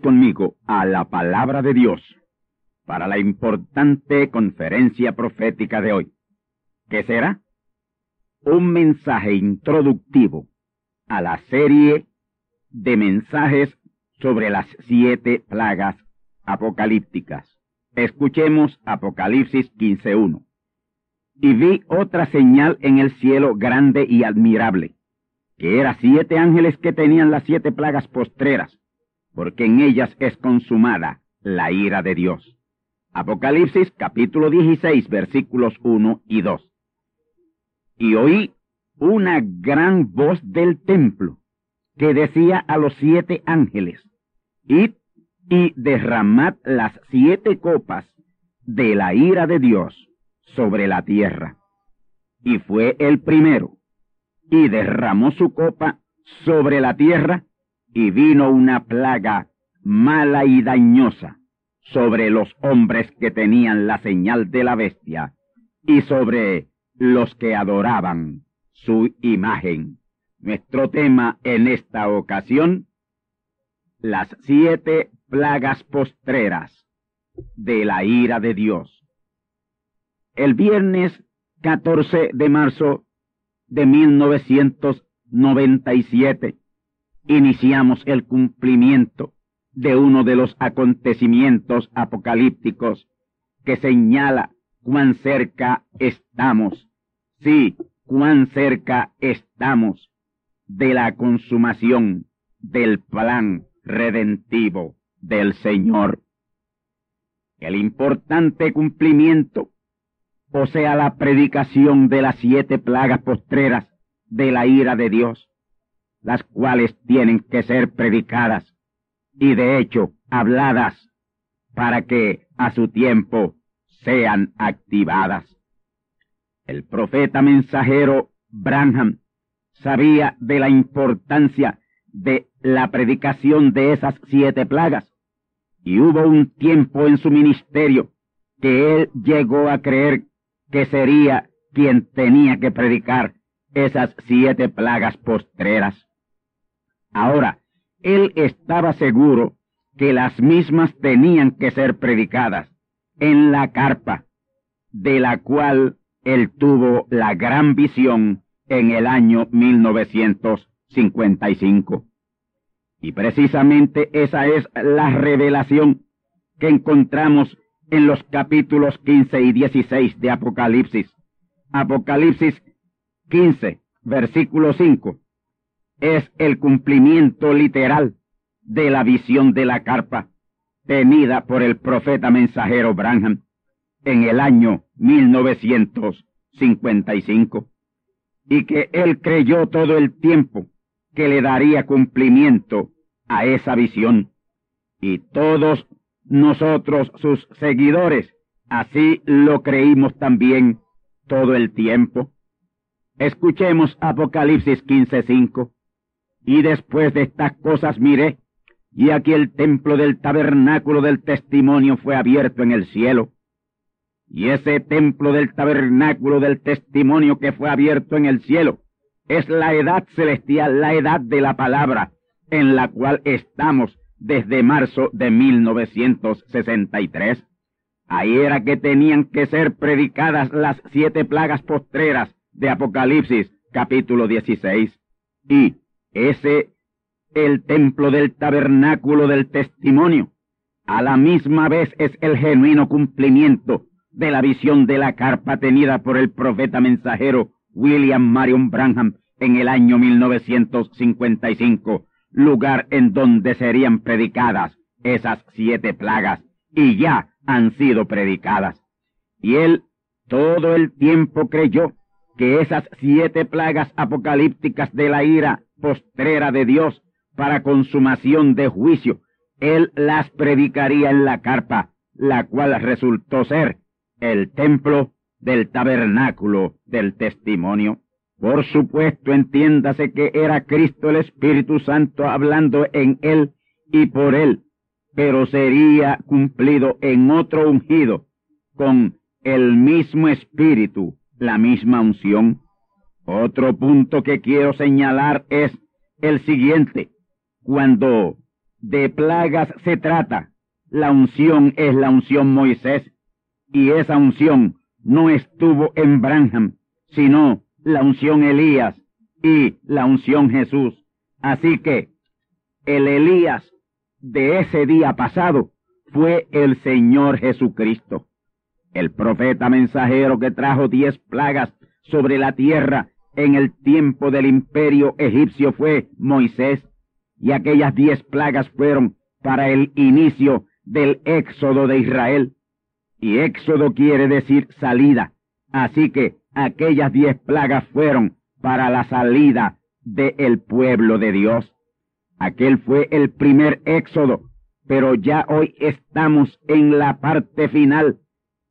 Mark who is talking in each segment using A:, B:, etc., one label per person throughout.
A: Conmigo a la palabra de Dios para la importante conferencia profética de hoy, que será un mensaje introductivo a la serie de mensajes sobre las siete plagas apocalípticas. Escuchemos Apocalipsis 15.1. Y vi otra señal en el cielo grande y admirable que eran siete ángeles que tenían las siete plagas postreras, porque en ellas es consumada la ira de Dios. Apocalipsis capítulo 16 versículos 1 y 2. Y oí una gran voz del templo que decía a los siete ángeles, id y derramad las siete copas de la ira de Dios sobre la tierra. Y fue el primero y derramó su copa sobre la tierra, y vino una plaga mala y dañosa sobre los hombres que tenían la señal de la bestia, y sobre los que adoraban su imagen. Nuestro tema en esta ocasión, las siete plagas postreras de la ira de Dios. El viernes 14 de marzo de 1997 iniciamos el cumplimiento de uno de los acontecimientos apocalípticos que señala cuán cerca estamos, sí, cuán cerca estamos de la consumación del plan redentivo del Señor. El importante cumplimiento o sea, la predicación de las siete plagas postreras de la ira de Dios, las cuales tienen que ser predicadas y de hecho habladas para que a su tiempo sean activadas. El profeta mensajero Branham sabía de la importancia de la predicación de esas siete plagas y hubo un tiempo en su ministerio que él llegó a creer que sería quien tenía que predicar esas siete plagas postreras. Ahora, él estaba seguro que las mismas tenían que ser predicadas en la carpa, de la cual él tuvo la gran visión en el año 1955. Y precisamente esa es la revelación que encontramos en los capítulos 15 y 16 de Apocalipsis. Apocalipsis 15, versículo 5, es el cumplimiento literal de la visión de la carpa tenida por el profeta mensajero Branham en el año 1955. y que él creyó todo el tiempo que le daría cumplimiento a esa visión. Y todos nosotros, sus seguidores, así lo creímos también todo el tiempo. Escuchemos Apocalipsis 15:5. Y después de estas cosas miré, y aquí el templo del tabernáculo del testimonio fue abierto en el cielo. Y ese templo del tabernáculo del testimonio que fue abierto en el cielo es la edad celestial, la edad de la palabra, en la cual estamos desde marzo de 1963. Ahí era que tenían que ser predicadas las siete plagas postreras de Apocalipsis capítulo 16. Y ese, el templo del tabernáculo del testimonio, a la misma vez es el genuino cumplimiento de la visión de la carpa tenida por el profeta mensajero William Marion Branham en el año 1955, lugar en donde serían predicadas esas siete plagas, y ya han sido predicadas. Y él todo el tiempo creyó que esas siete plagas apocalípticas de la ira postrera de Dios para consumación de juicio, él las predicaría en la carpa, la cual resultó ser el templo del tabernáculo del testimonio. Por supuesto, entiéndase que era Cristo el Espíritu Santo hablando en él y por él, pero sería cumplido en otro ungido, con el mismo Espíritu, la misma unción. Otro punto que quiero señalar es el siguiente. Cuando de plagas se trata, la unción es la unción Moisés, y esa unción no estuvo en Branham, sino la unción Elías y la unción Jesús. Así que el Elías de ese día pasado fue el Señor Jesucristo. El profeta mensajero que trajo diez plagas sobre la tierra en el tiempo del imperio egipcio fue Moisés, y aquellas diez plagas fueron para el inicio del éxodo de Israel. Y éxodo quiere decir salida. Así que aquellas diez plagas fueron para la salida del pueblo de Dios. Aquel fue el primer éxodo, pero ya hoy estamos en la parte final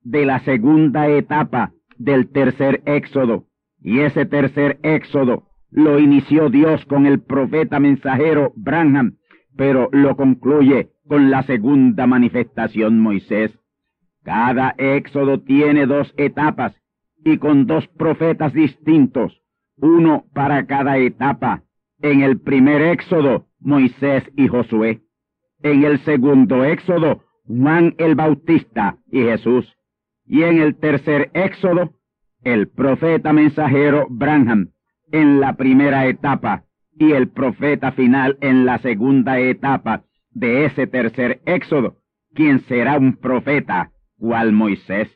A: de la segunda etapa del tercer éxodo. Y ese tercer éxodo lo inició Dios con el profeta mensajero Branham, pero lo concluye con la segunda manifestación Moisés. Cada éxodo tiene dos etapas y con dos profetas distintos, uno para cada etapa. En el primer éxodo, Moisés y Josué. En el segundo éxodo, Juan el Bautista y Jesús. Y en el tercer éxodo, el profeta mensajero Branham en la primera etapa y el profeta final en la segunda etapa de ese tercer éxodo, quien será un profeta, cual Moisés.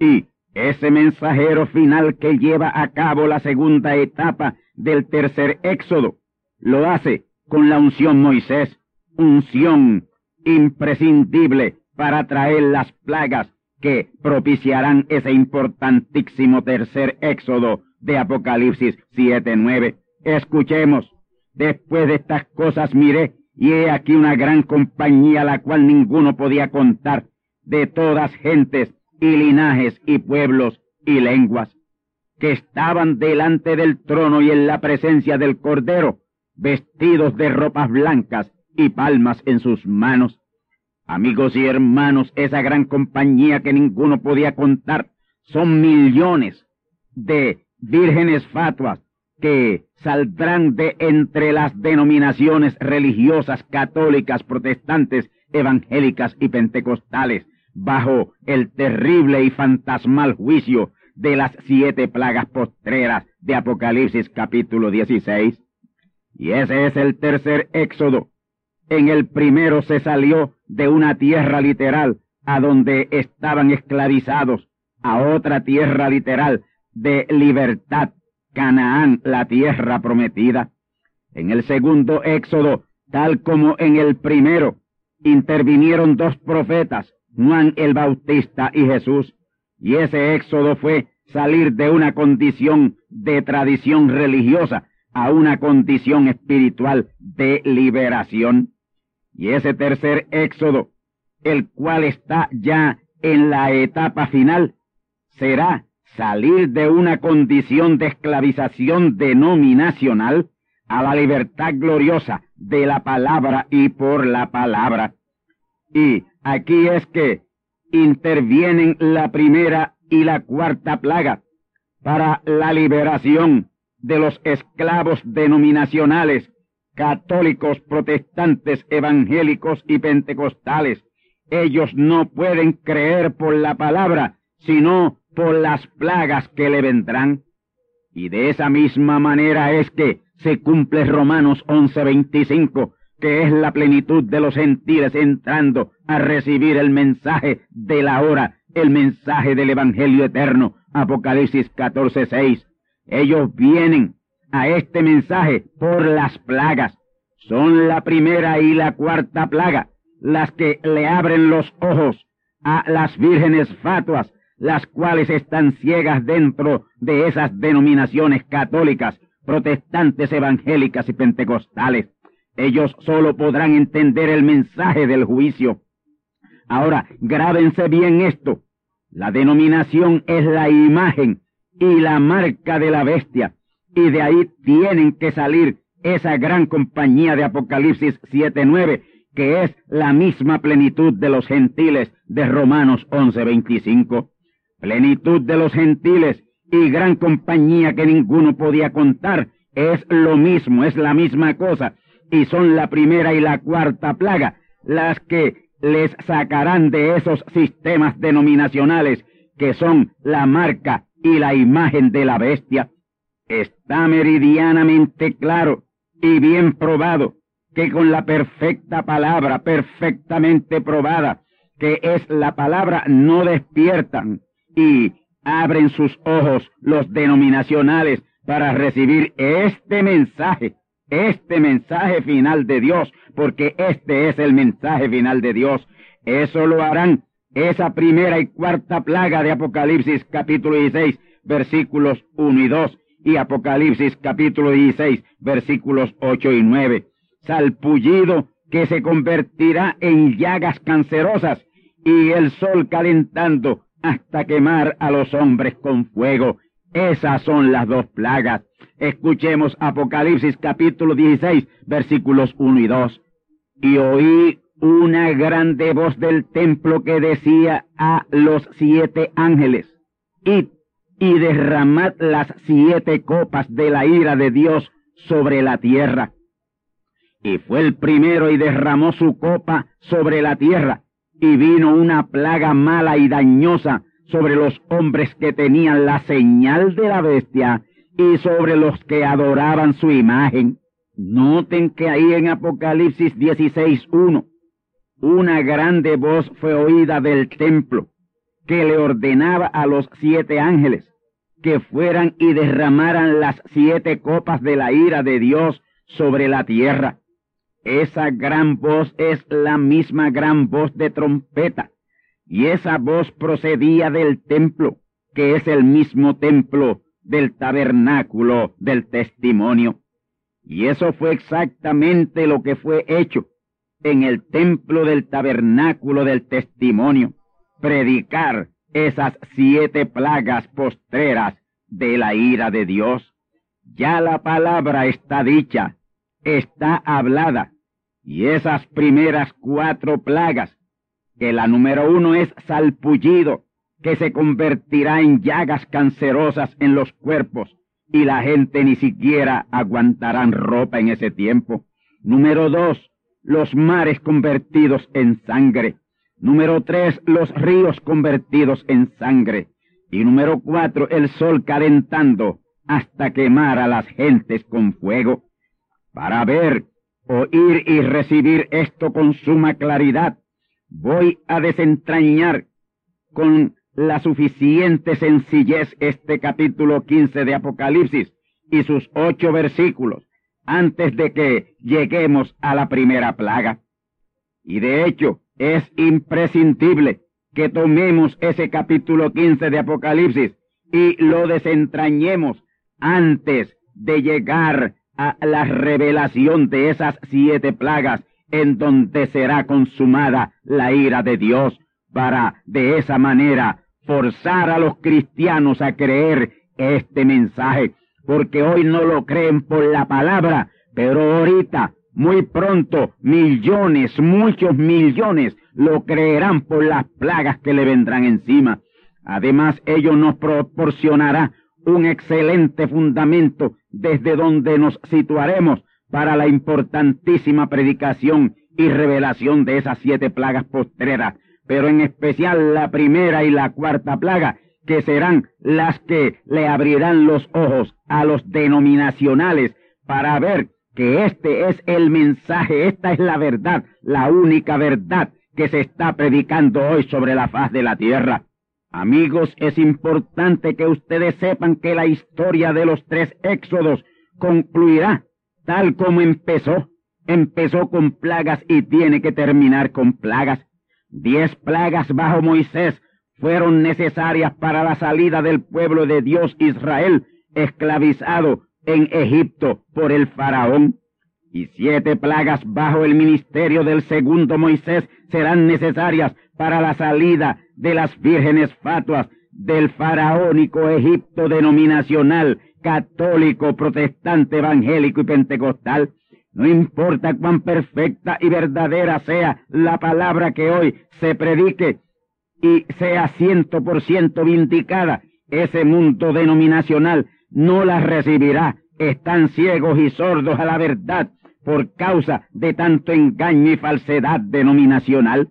A: Y ese mensajero final que lleva a cabo la segunda etapa del tercer éxodo lo hace con la unción Moisés, unción imprescindible para traer las plagas que propiciarán ese importantísimo tercer éxodo de Apocalipsis 7-9. Escuchemos. Después de estas cosas miré y he aquí una gran compañía la cual ninguno podía contar, de todas gentes y linajes y pueblos y lenguas, que estaban delante del trono y en la presencia del Cordero, vestidos de ropas blancas y palmas en sus manos. Amigos y hermanos, esa gran compañía que ninguno podía contar, son millones de vírgenes fatuas que saldrán de entre las denominaciones religiosas católicas, protestantes, evangélicas y pentecostales, bajo el terrible y fantasmal juicio de las siete plagas postreras de Apocalipsis capítulo 16. Y ese es el tercer éxodo. En el primero se salió de una tierra literal a donde estaban esclavizados, a otra tierra literal de libertad, Canaán, la tierra prometida. En el segundo éxodo, tal como en el primero, intervinieron dos profetas, Juan el Bautista y Jesús, y ese éxodo fue salir de una condición de tradición religiosa a una condición espiritual de liberación. Y ese tercer éxodo, el cual está ya en la etapa final, será salir de una condición de esclavización denominacional a la libertad gloriosa de la palabra y por la palabra. Y aquí es que intervienen la primera y la cuarta plaga para la liberación de los esclavos denominacionales, católicos, protestantes, evangélicos y pentecostales. Ellos no pueden creer por la palabra, sino por las plagas que le vendrán. Y de esa misma manera es que se cumple Romanos 11:25, que es la plenitud de los gentiles entrando a recibir el mensaje de la hora, el mensaje del Evangelio eterno, Apocalipsis 14:6. Ellos vienen a este mensaje por las plagas. Son la primera y la cuarta plaga las que le abren los ojos a las vírgenes fatuas, las cuales están ciegas dentro de esas denominaciones católicas, protestantes, evangélicas y pentecostales. Ellos solo podrán entender el mensaje del juicio. Ahora, grábense bien esto. La denominación es la imagen y la marca de la bestia, y de ahí tienen que salir esa gran compañía de Apocalipsis 7.9, que es la misma plenitud de los gentiles de Romanos 11.25. Plenitud de los gentiles y gran compañía que ninguno podía contar, es lo mismo, es la misma cosa, y son la primera y la cuarta plaga, las que les sacarán de esos sistemas denominacionales que son la marca y la imagen de la bestia. Está meridianamente claro y bien probado que con la perfecta palabra, perfectamente probada, que es la palabra, no despiertan y abren sus ojos los denominacionales para recibir este mensaje, este mensaje final de Dios, porque este es el mensaje final de Dios. Eso lo harán esa primera y cuarta plaga de Apocalipsis capítulo 16, versículos 1 y 2, y Apocalipsis capítulo 16, versículos 8 y 9. Salpullido que se convertirá en llagas cancerosas y el sol calentando hasta quemar a los hombres con fuego. Esas son las dos plagas. Escuchemos Apocalipsis capítulo 16, versículos 1 y 2. Y oí una grande voz del templo que decía a los siete ángeles, id y derramad las siete copas de la ira de Dios sobre la tierra. Y fue el primero y derramó su copa sobre la tierra, y vino una plaga mala y dañosa sobre los hombres que tenían la señal de la bestia y sobre los que adoraban su imagen. Noten que ahí en Apocalipsis 16.1 una grande voz fue oída del templo que le ordenaba a los siete ángeles que fueran y derramaran las siete copas de la ira de Dios sobre la tierra. Esa gran voz es la misma gran voz de trompeta, y esa voz procedía del templo, que es el mismo templo del tabernáculo del testimonio. Y eso fue exactamente lo que fue hecho en el templo del tabernáculo del testimonio, predicar esas siete plagas postreras de la ira de Dios. Ya la palabra está dicha, está hablada, y esas primeras cuatro plagas, que la número uno es salpullido, que se convertirá en llagas cancerosas en los cuerpos, y la gente ni siquiera aguantarán ropa en ese tiempo. Número dos, los mares convertidos en sangre. Número tres, los ríos convertidos en sangre. Y número cuatro, el sol calentando hasta quemar a las gentes con fuego. Para ver, oír y recibir esto con suma claridad, voy a desentrañar con la suficiente sencillez este capítulo 15 de Apocalipsis y sus ocho versículos antes de que lleguemos a la primera plaga. Y de hecho, es imprescindible que tomemos ese capítulo 15 de Apocalipsis y lo desentrañemos antes de llegar a la revelación de esas siete plagas en donde será consumada la ira de Dios para de esa manera forzar a los cristianos a creer este mensaje, porque hoy no lo creen por la palabra, pero ahorita, muy pronto, millones, muchos millones lo creerán por las plagas que le vendrán encima. Además, ello nos proporcionará un excelente fundamento desde donde nos situaremos para la importantísima predicación y revelación de esas siete plagas postreras, pero en especial la primera y la cuarta plaga, que serán las que le abrirán los ojos a los denominacionales para ver que este es el mensaje, esta es la verdad, la única verdad que se está predicando hoy sobre la faz de la tierra. Amigos, es importante que ustedes sepan que la historia de los tres éxodos concluirá tal como empezó. Empezó con plagas y tiene que terminar con plagas. Diez plagas bajo Moisés fueron necesarias para la salida del pueblo de Dios Israel, esclavizado en Egipto por el faraón. Y siete plagas bajo el ministerio del segundo Moisés serán necesarias para la salida de las vírgenes fatuas del faraónico Egipto denominacional, católico, protestante, evangélico y pentecostal. No importa cuán perfecta y verdadera sea la palabra que hoy se predique y sea ciento por ciento vindicada, ese mundo denominacional no la recibirá. Están ciegos y sordos a la verdad por causa de tanto engaño y falsedad denominacional.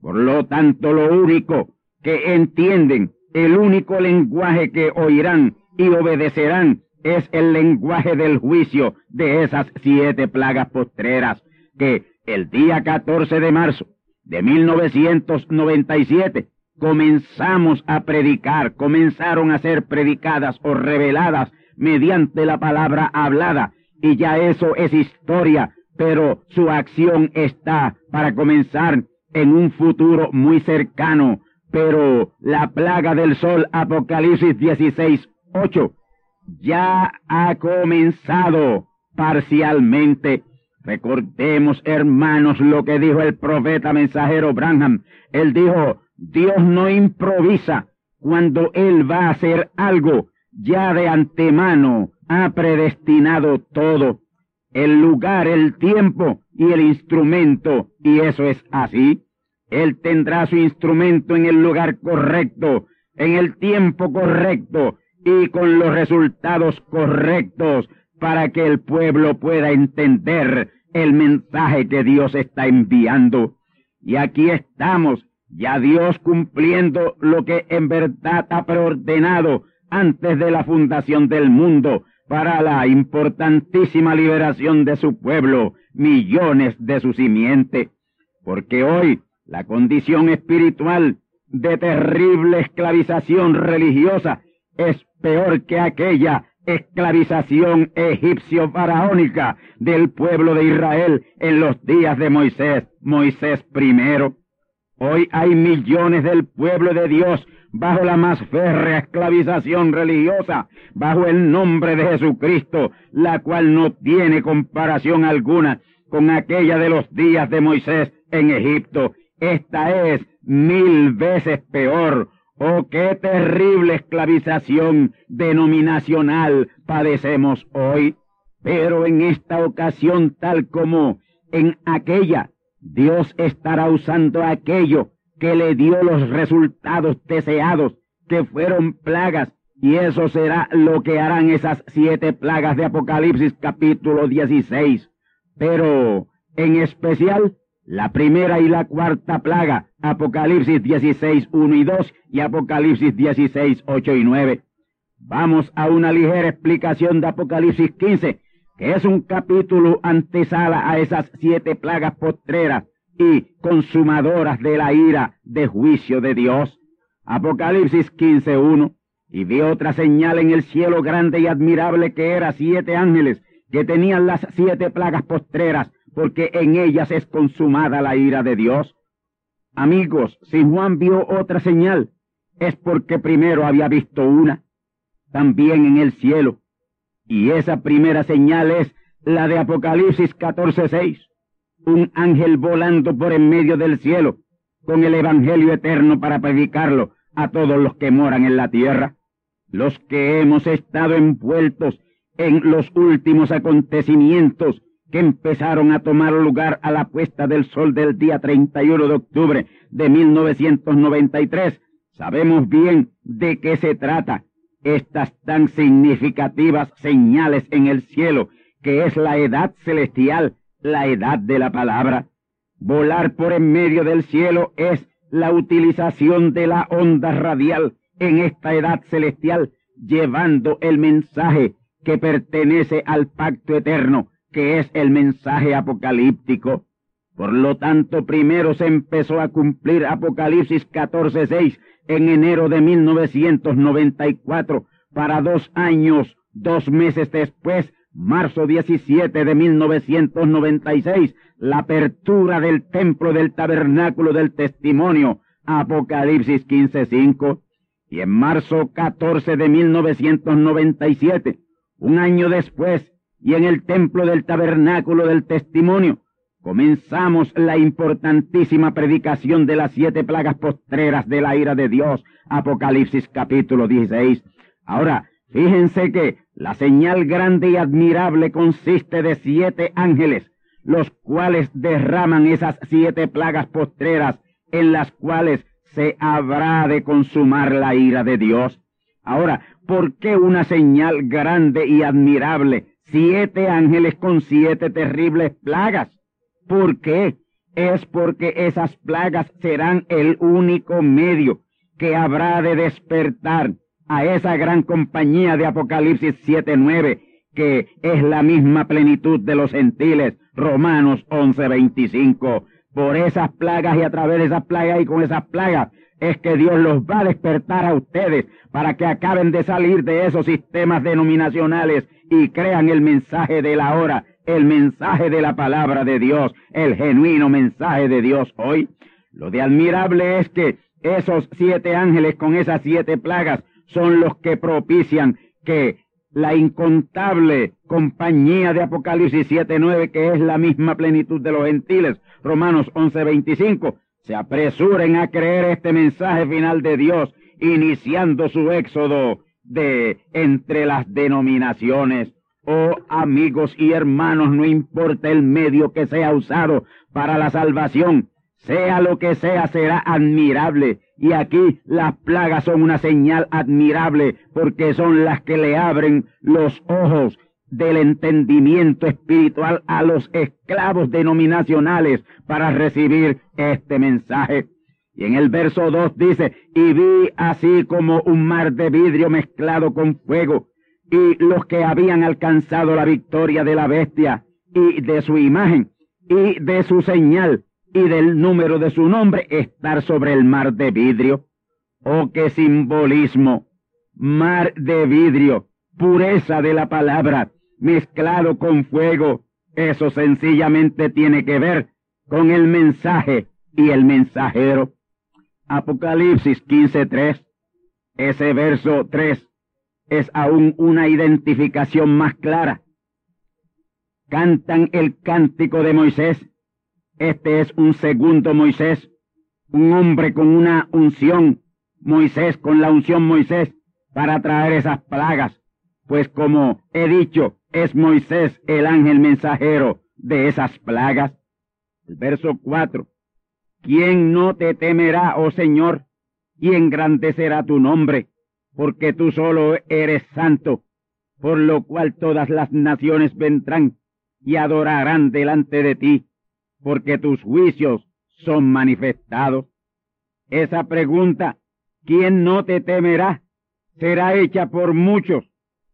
A: Por lo tanto, lo único que entienden, el único lenguaje que oirán y obedecerán es el lenguaje del juicio de esas siete plagas postreras que el día 14 de marzo de 1997 comenzamos a predicar, comenzaron a ser predicadas o reveladas mediante la palabra hablada y ya eso es historia, pero su acción está para comenzar en un futuro muy cercano, pero la plaga del sol, Apocalipsis 16, 8, ya ha comenzado parcialmente. Recordemos, hermanos, lo que dijo el profeta mensajero Branham. Él dijo, Dios no improvisa cuando Él va a hacer algo, ya de antemano ha predestinado todo, el lugar, el tiempo y el instrumento, y eso es así. Él tendrá su instrumento en el lugar correcto, en el tiempo correcto y con los resultados correctos para que el pueblo pueda entender el mensaje que Dios está enviando. Y aquí estamos, ya Dios cumpliendo lo que en verdad ha preordenado antes de la fundación del mundo para la importantísima liberación de su pueblo, millones de su simiente. Porque hoy la condición espiritual de terrible esclavización religiosa es peor que aquella esclavización egipcio-faraónica del pueblo de Israel en los días de Moisés, Moisés primero. Hoy hay millones del pueblo de Dios bajo la más férrea esclavización religiosa, bajo el nombre de Jesucristo, la cual no tiene comparación alguna con aquella de los días de Moisés en Egipto esta es mil veces peor. Oh, qué terrible esclavización denominacional padecemos hoy. Pero en esta ocasión, tal como en aquella, Dios estará usando aquello que le dio los resultados deseados, que fueron plagas, y eso será lo que harán esas siete plagas de Apocalipsis capítulo 16. Pero, en especial, la primera y la cuarta plaga, Apocalipsis 16, 1 y 2 y Apocalipsis 16, 8 y 9. Vamos a una ligera explicación de Apocalipsis 15, que es un capítulo antesala a esas siete plagas postreras y consumadoras de la ira de juicio de Dios. Apocalipsis 15, 1. Y vi otra señal en el cielo grande y admirable que era siete ángeles que tenían las siete plagas postreras porque en ellas es consumada la ira de Dios. Amigos, si Juan vio otra señal, es porque primero había visto una. también en el cielo. Y esa primera señal es la de Apocalipsis 14:6, un ángel volando por en medio del cielo, con el Evangelio eterno para predicarlo a todos los que moran en la tierra, los que hemos estado envueltos en los últimos acontecimientos que empezaron a tomar lugar a la puesta del sol del día 31 de octubre de 1993. Sabemos bien de qué se trata estas tan significativas señales en el cielo, que es la edad celestial, la edad de la palabra. Volar por en medio del cielo es la utilización de la onda radial en esta edad celestial, llevando el mensaje que pertenece al pacto eterno, que es el mensaje apocalíptico. Por lo tanto, primero se empezó a cumplir Apocalipsis 14.6 en enero de 1994, para dos años, dos meses después, marzo 17 de 1996, la apertura del templo del tabernáculo del testimonio, Apocalipsis 15.5, y en marzo 14 de 1997, un año después, y en el templo del tabernáculo del testimonio, comenzamos la importantísima predicación de las siete plagas postreras de la ira de Dios, Apocalipsis capítulo 16. Ahora, fíjense que la señal grande y admirable consiste de siete ángeles, los cuales derraman esas siete plagas postreras en las cuales se habrá de consumar la ira de Dios. Ahora, ¿por qué una señal grande y admirable? Siete ángeles con siete terribles plagas. ¿Por qué? Es porque esas plagas serán el único medio que habrá de despertar a esa gran compañía de Apocalipsis 7.9, que es la misma plenitud de los gentiles, Romanos 11.25. Por esas plagas y a través de esas plagas y con esas plagas es que Dios los va a despertar a ustedes para que acaben de salir de esos sistemas denominacionales y crean el mensaje de la hora el mensaje de la palabra de Dios, el genuino mensaje de Dios hoy. Lo de admirable es que esos siete ángeles con esas siete plagas son los que propician que la incontable compañía de Apocalipsis 7.9, que es la misma plenitud de los gentiles, Romanos 11.25, se apresuren a creer este mensaje final de Dios, iniciando su éxodo de entre las denominaciones Oh amigos y hermanos, no importa el medio que sea usado para la salvación, sea lo que sea, será admirable. Y aquí las plagas son una señal admirable porque son las que le abren los ojos del entendimiento espiritual a los esclavos denominacionales para recibir este mensaje. Y en el verso 2 dice, y vi así como un mar de vidrio mezclado con fuego, y los que habían alcanzado la victoria de la bestia y de su imagen y de su señal y del número de su nombre estar sobre el mar de vidrio. Oh, qué simbolismo. Mar de vidrio, pureza de la palabra, mezclado con fuego. Eso sencillamente tiene que ver con el mensaje y el mensajero. Apocalipsis 15.3, ese verso 3 es aún una identificación más clara. Cantan el cántico de Moisés. Este es un segundo Moisés, un hombre con una unción, Moisés con la unción Moisés, para traer esas plagas. Pues como he dicho, es Moisés el ángel mensajero de esas plagas. El verso 4. ¿Quién no te temerá, oh Señor, y engrandecerá tu nombre? Porque tú solo eres santo, por lo cual todas las naciones vendrán y adorarán delante de ti, porque tus juicios son manifestados. Esa pregunta, ¿quién no te temerá? será hecha por muchos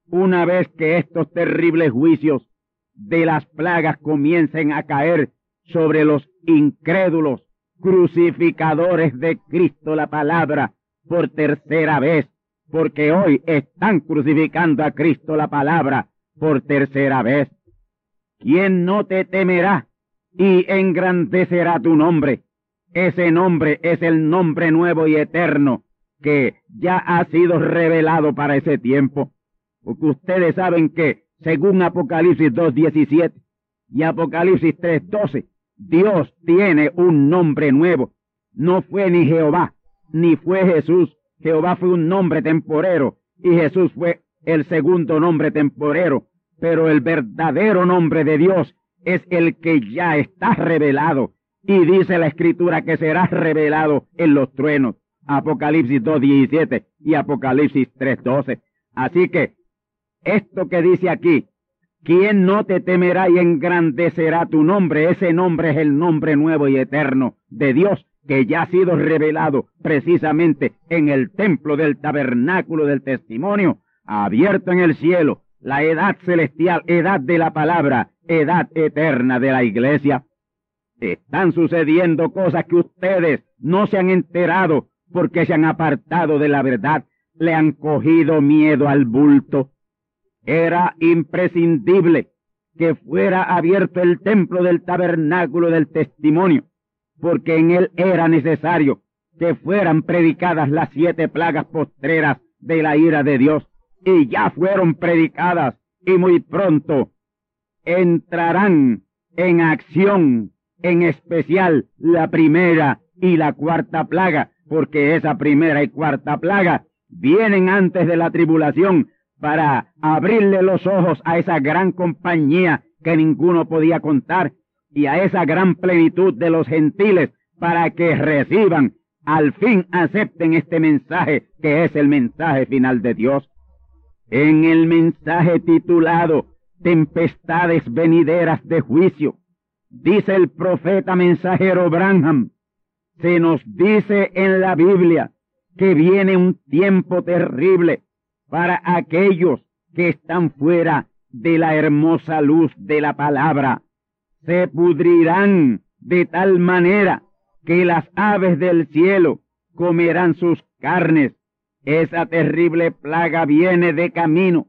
A: una vez que estos terribles juicios de las plagas comiencen a caer sobre los incrédulos crucificadores de Cristo la palabra por tercera vez porque hoy están crucificando a Cristo la palabra por tercera vez. ¿Quién no te temerá y engrandecerá tu nombre? Ese nombre es el nombre nuevo y eterno que ya ha sido revelado para ese tiempo. Porque ustedes saben que, según Apocalipsis 2.17 y Apocalipsis 3.12, Dios tiene un nombre nuevo. No fue ni Jehová, ni fue Jesús. Jehová fue un nombre temporero y Jesús fue el segundo nombre temporero. Pero el verdadero nombre de Dios es el que ya está revelado. Y dice la escritura que será revelado en los truenos. Apocalipsis 2.17 y Apocalipsis 3.12. Así que esto que dice aquí, ¿quién no te temerá y engrandecerá tu nombre? Ese nombre es el nombre nuevo y eterno de Dios que ya ha sido revelado precisamente en el templo del tabernáculo del testimonio, abierto en el cielo, la edad celestial, edad de la palabra, edad eterna de la iglesia. Están sucediendo cosas que ustedes no se han enterado porque se han apartado de la verdad, le han cogido miedo al bulto. Era imprescindible que fuera abierto el templo del tabernáculo del testimonio, porque en él era necesario que fueran predicadas las siete plagas postreras de la ira de Dios, y ya fueron predicadas, y muy pronto entrarán en acción, en especial la primera y la cuarta plaga, porque esa primera y cuarta plaga vienen antes de la tribulación para abrirle los ojos a esa gran compañía que ninguno podía contar y a esa gran plenitud de los gentiles para que reciban, al fin acepten este mensaje que es el mensaje final de Dios. En el mensaje titulado Tempestades venideras de juicio, dice el profeta mensajero Branham, se nos dice en la Biblia que viene un tiempo terrible para aquellos que están fuera de la hermosa luz de la palabra. Se pudrirán de tal manera que las aves del cielo comerán sus carnes. Esa terrible plaga viene de camino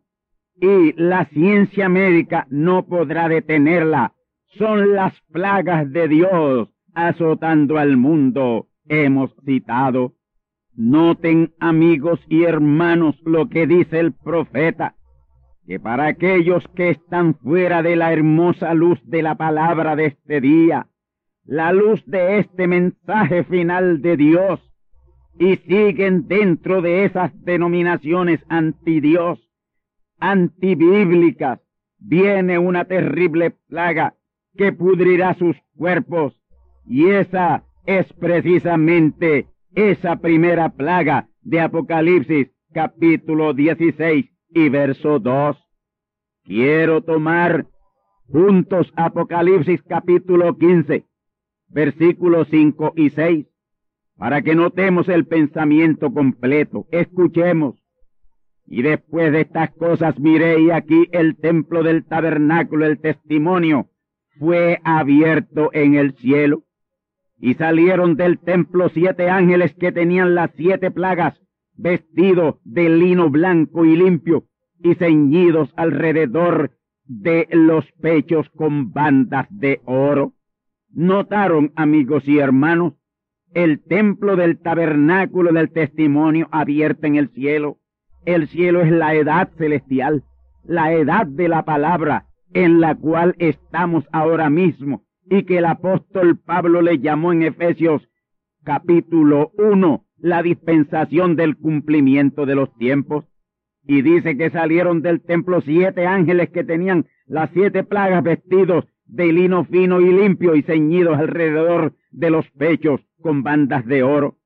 A: y la ciencia médica no podrá detenerla. Son las plagas de Dios azotando al mundo, hemos citado. Noten, amigos y hermanos, lo que dice el profeta, que para aquellos que están fuera de la hermosa luz de la palabra de este día, la luz de este mensaje final de Dios, y siguen dentro de esas denominaciones anti-Dios, antibíblicas, viene una terrible plaga que pudrirá sus cuerpos. Y esa es precisamente esa primera plaga de Apocalipsis capítulo 16 y verso 2. Quiero tomar juntos Apocalipsis capítulo 15, versículos 5 y 6, para que notemos el pensamiento completo. Escuchemos. Y después de estas cosas miré y aquí el templo del tabernáculo, el testimonio, fue abierto en el cielo y salieron del templo siete ángeles que tenían las siete plagas, vestidos de lino blanco y limpio, y ceñidos alrededor de los pechos con bandas de oro. Notaron, amigos y hermanos, el templo del tabernáculo del testimonio abierto en el cielo. El cielo es la edad celestial, la edad de la palabra en la cual estamos ahora mismo y que el apóstol Pablo le llamó en Efesios capítulo 1 la dispensación del cumplimiento de los tiempos. Y dice que salieron del templo siete ángeles que tenían las siete plagas vestidos de lino fino y limpio y ceñidos alrededor de los pechos con bandas de oro.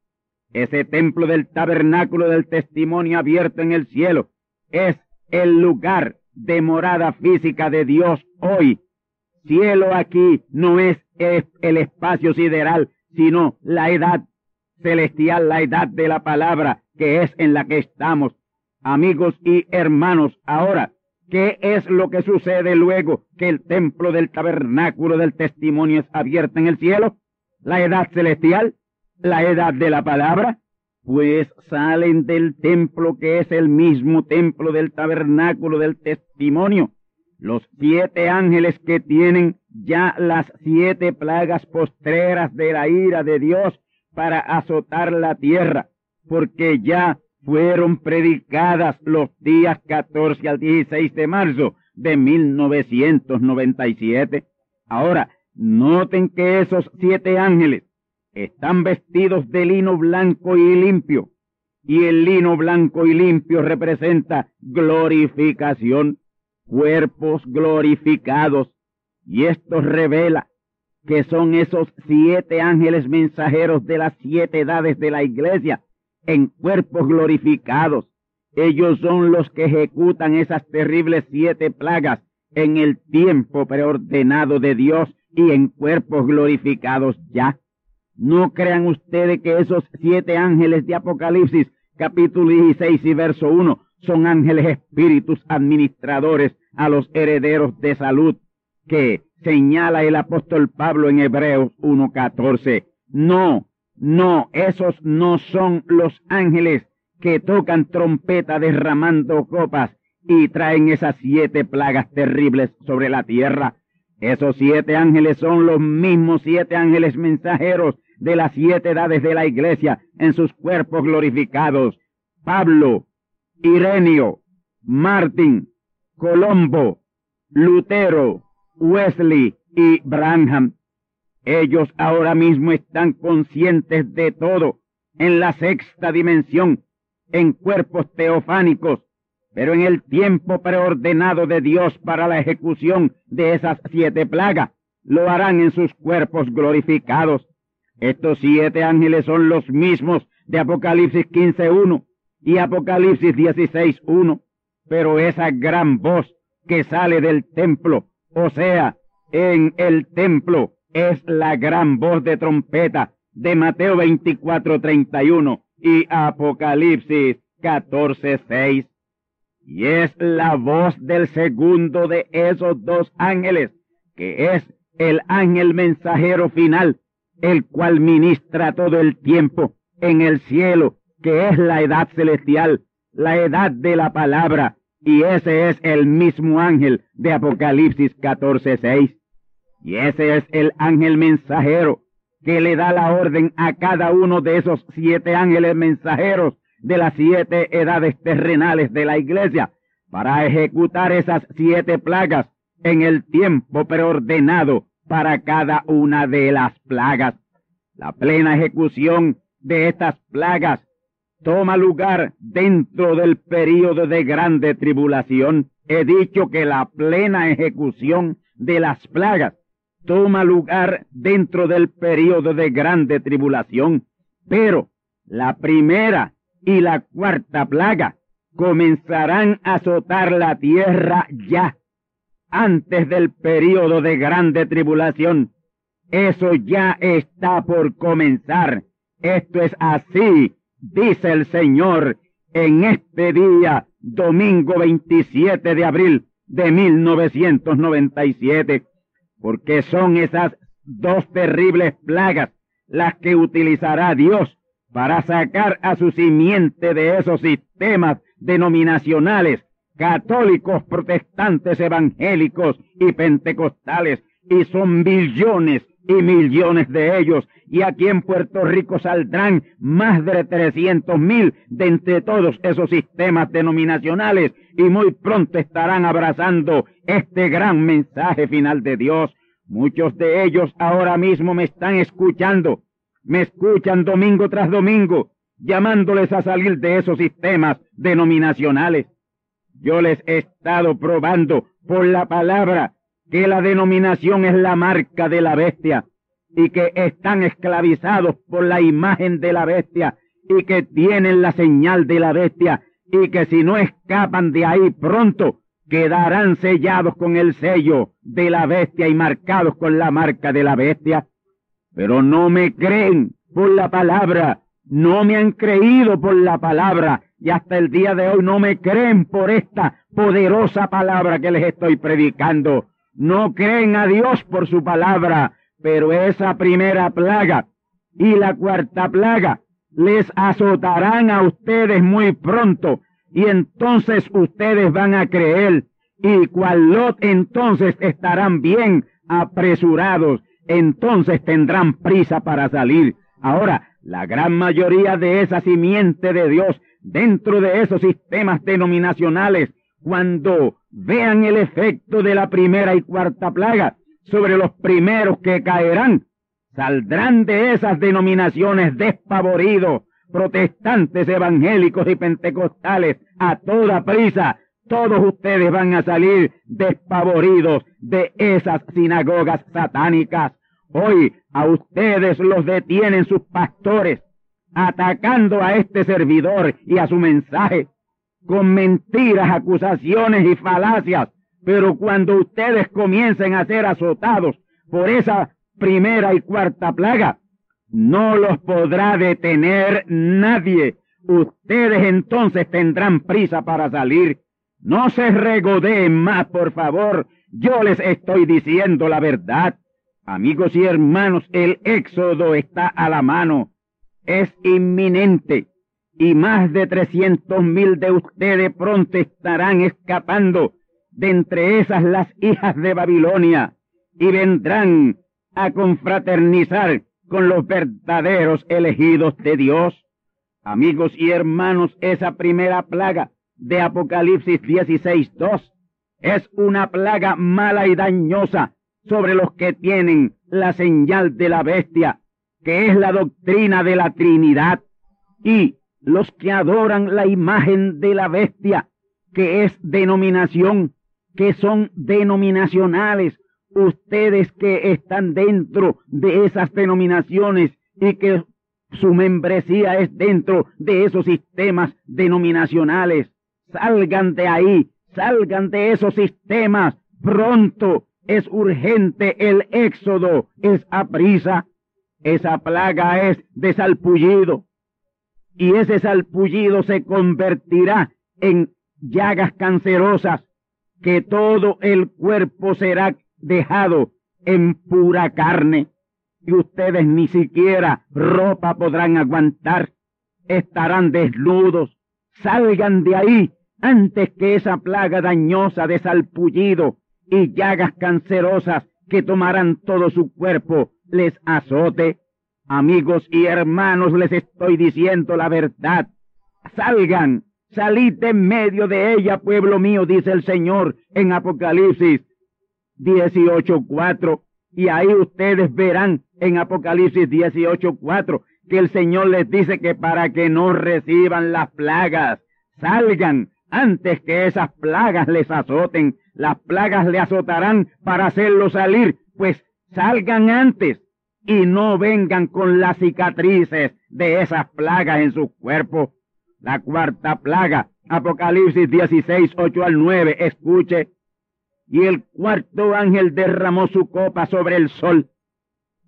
A: Ese templo del tabernáculo del testimonio abierto en el cielo es el lugar de morada física de Dios hoy cielo aquí no es el espacio sideral, sino la edad celestial, la edad de la palabra que es en la que estamos. Amigos y hermanos, ahora, ¿qué es lo que sucede luego que el templo del tabernáculo del testimonio es abierto en el cielo? La edad celestial, la edad de la palabra, pues salen del templo que es el mismo templo del tabernáculo del testimonio los siete ángeles que tienen ya las siete plagas postreras de la ira de Dios para azotar la tierra. porque ya fueron predicadas los días 14 al 16 de marzo de 1997. Ahora, noten que esos siete ángeles están vestidos de lino blanco y limpio, y el lino blanco y limpio representa glorificación, cuerpos glorificados, y esto revela que son esos siete ángeles mensajeros de las siete edades de la iglesia en cuerpos glorificados. Ellos son los que ejecutan esas terribles siete plagas en el tiempo preordenado de Dios y en cuerpos glorificados ya. No crean ustedes que esos siete ángeles de Apocalipsis, capítulo 16 y verso 1, son ángeles espíritus administradores a los herederos de salud que señala el apóstol Pablo en Hebreos 1.14. No, no, esos no son los ángeles que tocan trompeta derramando copas y traen esas siete plagas terribles sobre la tierra. Esos siete ángeles son los mismos siete ángeles mensajeros de las siete edades de la iglesia en sus cuerpos glorificados. Pablo, Irenio, Martín, Colombo, Lutero, Wesley y Branham. Ellos ahora mismo están conscientes de todo en la sexta dimensión, en cuerpos teofánicos, pero en el tiempo preordenado de Dios para la ejecución de esas siete plagas, lo harán en sus cuerpos glorificados. Estos siete ángeles son los mismos de Apocalipsis 15.1 y Apocalipsis 16.1, pero esa gran voz que sale del templo, o sea, en el templo, es la gran voz de trompeta de Mateo 24.31 y Apocalipsis 14.6. Y es la voz del segundo de esos dos ángeles, que es el ángel mensajero final el cual ministra todo el tiempo en el cielo, que es la edad celestial, la edad de la palabra, y ese es el mismo ángel de Apocalipsis 14:6. Y ese es el ángel mensajero que le da la orden a cada uno de esos siete ángeles mensajeros de las siete edades terrenales de la iglesia para ejecutar esas siete plagas en el tiempo preordenado para cada una de las plagas. La plena ejecución de estas plagas toma lugar dentro del período de grande tribulación. He dicho que la plena ejecución de las plagas toma lugar dentro del período de grande tribulación, pero la primera y la cuarta plaga comenzarán a azotar la tierra ya antes del período de grande tribulación. Eso ya está por comenzar. Esto es así, dice el Señor, en este día, domingo 27 de abril de 1997, porque son esas dos terribles plagas las que utilizará Dios para sacar a su simiente de esos sistemas denominacionales católicos, protestantes, evangélicos y pentecostales, y son billones y millones de ellos, y aquí en Puerto Rico saldrán más de trescientos mil de entre todos esos sistemas denominacionales, y muy pronto estarán abrazando este gran mensaje final de Dios. Muchos de ellos ahora mismo me están escuchando, me escuchan domingo tras domingo, llamándoles a salir de esos sistemas denominacionales. Yo les he estado probando por la palabra que la denominación es la marca de la bestia y que están esclavizados por la imagen de la bestia y que tienen la señal de la bestia y que si no escapan de ahí pronto quedarán sellados con el sello de la bestia y marcados con la marca de la bestia. Pero no me creen por la palabra, no me han creído por la palabra y hasta el día de hoy no me creen por esta poderosa palabra que les estoy predicando. No creen a Dios por su palabra, pero esa primera plaga y la cuarta plaga les azotarán a ustedes muy pronto y entonces ustedes van a creer y cual Lot entonces estarán bien apresurados, entonces tendrán prisa para salir. Ahora, la gran mayoría de esa simiente de Dios dentro de esos sistemas denominacionales, cuando vean el efecto de la primera y cuarta plaga sobre los primeros que caerán, saldrán de esas denominaciones despavoridos, protestantes, evangélicos y pentecostales, a toda prisa. Todos ustedes van a salir despavoridos de esas sinagogas satánicas. Hoy a ustedes los detienen sus pastores, atacando a este servidor y a su mensaje, con mentiras, acusaciones y falacias. Pero cuando ustedes comiencen a ser azotados por esa primera y cuarta plaga, no los podrá detener nadie. Ustedes entonces tendrán prisa para salir. No se regodeen más, por favor. Yo les estoy diciendo la verdad. Amigos y hermanos, el éxodo está a la mano. Es inminente. Y más de trescientos mil de ustedes pronto estarán escapando de entre esas las hijas de Babilonia y vendrán a confraternizar con los verdaderos elegidos de Dios. Amigos y hermanos, esa primera plaga de Apocalipsis 16.2 es una plaga mala y dañosa sobre los que tienen la señal de la bestia, que es la doctrina de la Trinidad, y los que adoran la imagen de la bestia, que es denominación, que son denominacionales, ustedes que están dentro de esas denominaciones y que su membresía es dentro de esos sistemas denominacionales, salgan de ahí, salgan de esos sistemas pronto es urgente el éxodo, es a prisa. Esa plaga es de salpullido. Y ese salpullido se convertirá en llagas cancerosas, que todo el cuerpo será dejado en pura carne. Y ustedes ni siquiera ropa podrán aguantar. Estarán desnudos. Salgan de ahí antes que esa plaga dañosa de salpullido y llagas cancerosas que tomarán todo su cuerpo les azote. Amigos y hermanos, les estoy diciendo la verdad. Salgan, salid de medio de ella, pueblo mío, dice el Señor en Apocalipsis 18.4. Y ahí ustedes verán en Apocalipsis 18.4 que el Señor les dice que para que no reciban las plagas, salgan antes que esas plagas les azoten las plagas le azotarán para hacerlo salir, pues salgan antes y no vengan con las cicatrices de esas plagas en su cuerpo. La cuarta plaga, Apocalipsis 16, 8 al 9, escuche. Y el cuarto ángel derramó su copa sobre el sol,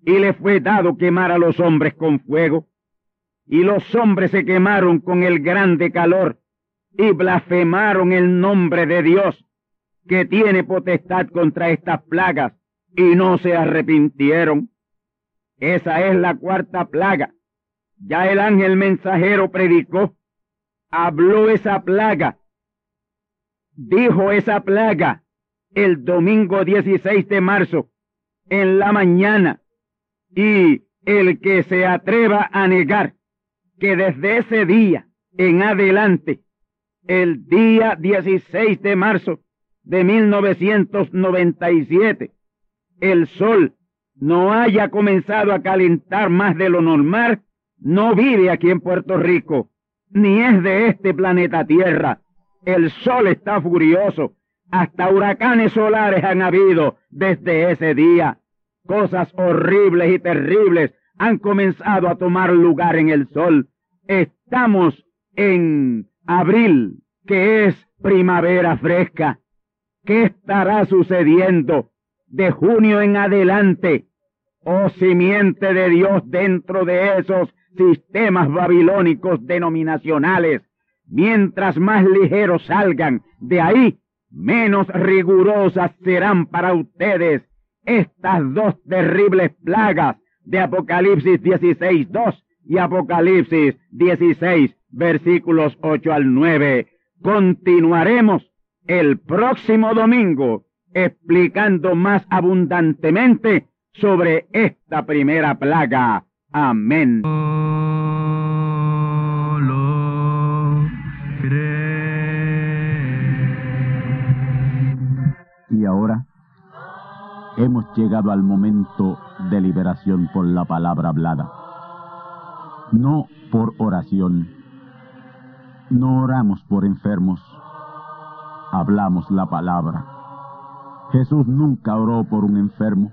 A: y le fue dado quemar a los hombres con fuego. Y los hombres se quemaron con el grande calor, y blasfemaron el nombre de Dios que tiene potestad contra estas plagas y no se arrepintieron. Esa es la cuarta plaga. Ya el ángel mensajero predicó, habló esa plaga, dijo esa plaga el domingo 16 de marzo en la mañana. Y el que se atreva a negar que desde ese día en adelante, el día 16 de marzo de 1997 el sol no haya comenzado a calentar más de lo normal, no vive aquí en Puerto Rico, ni es de este planeta Tierra. El sol está furioso. Hasta huracanes solares han habido desde ese día. Cosas horribles y terribles han comenzado a tomar lugar en el sol. Estamos en abril, que es primavera fresca. ¿Qué estará sucediendo de junio en adelante? Oh simiente de Dios dentro de esos sistemas babilónicos denominacionales. Mientras más ligeros salgan de ahí, menos rigurosas serán para ustedes estas dos terribles plagas de Apocalipsis 16, 2 y Apocalipsis 16, versículos 8 al 9. Continuaremos el próximo domingo explicando más abundantemente sobre esta primera plaga.
B: Amén.
A: Y ahora hemos llegado al momento de liberación por la palabra hablada. No por oración. No oramos por enfermos. Hablamos la palabra. Jesús nunca oró por un enfermo.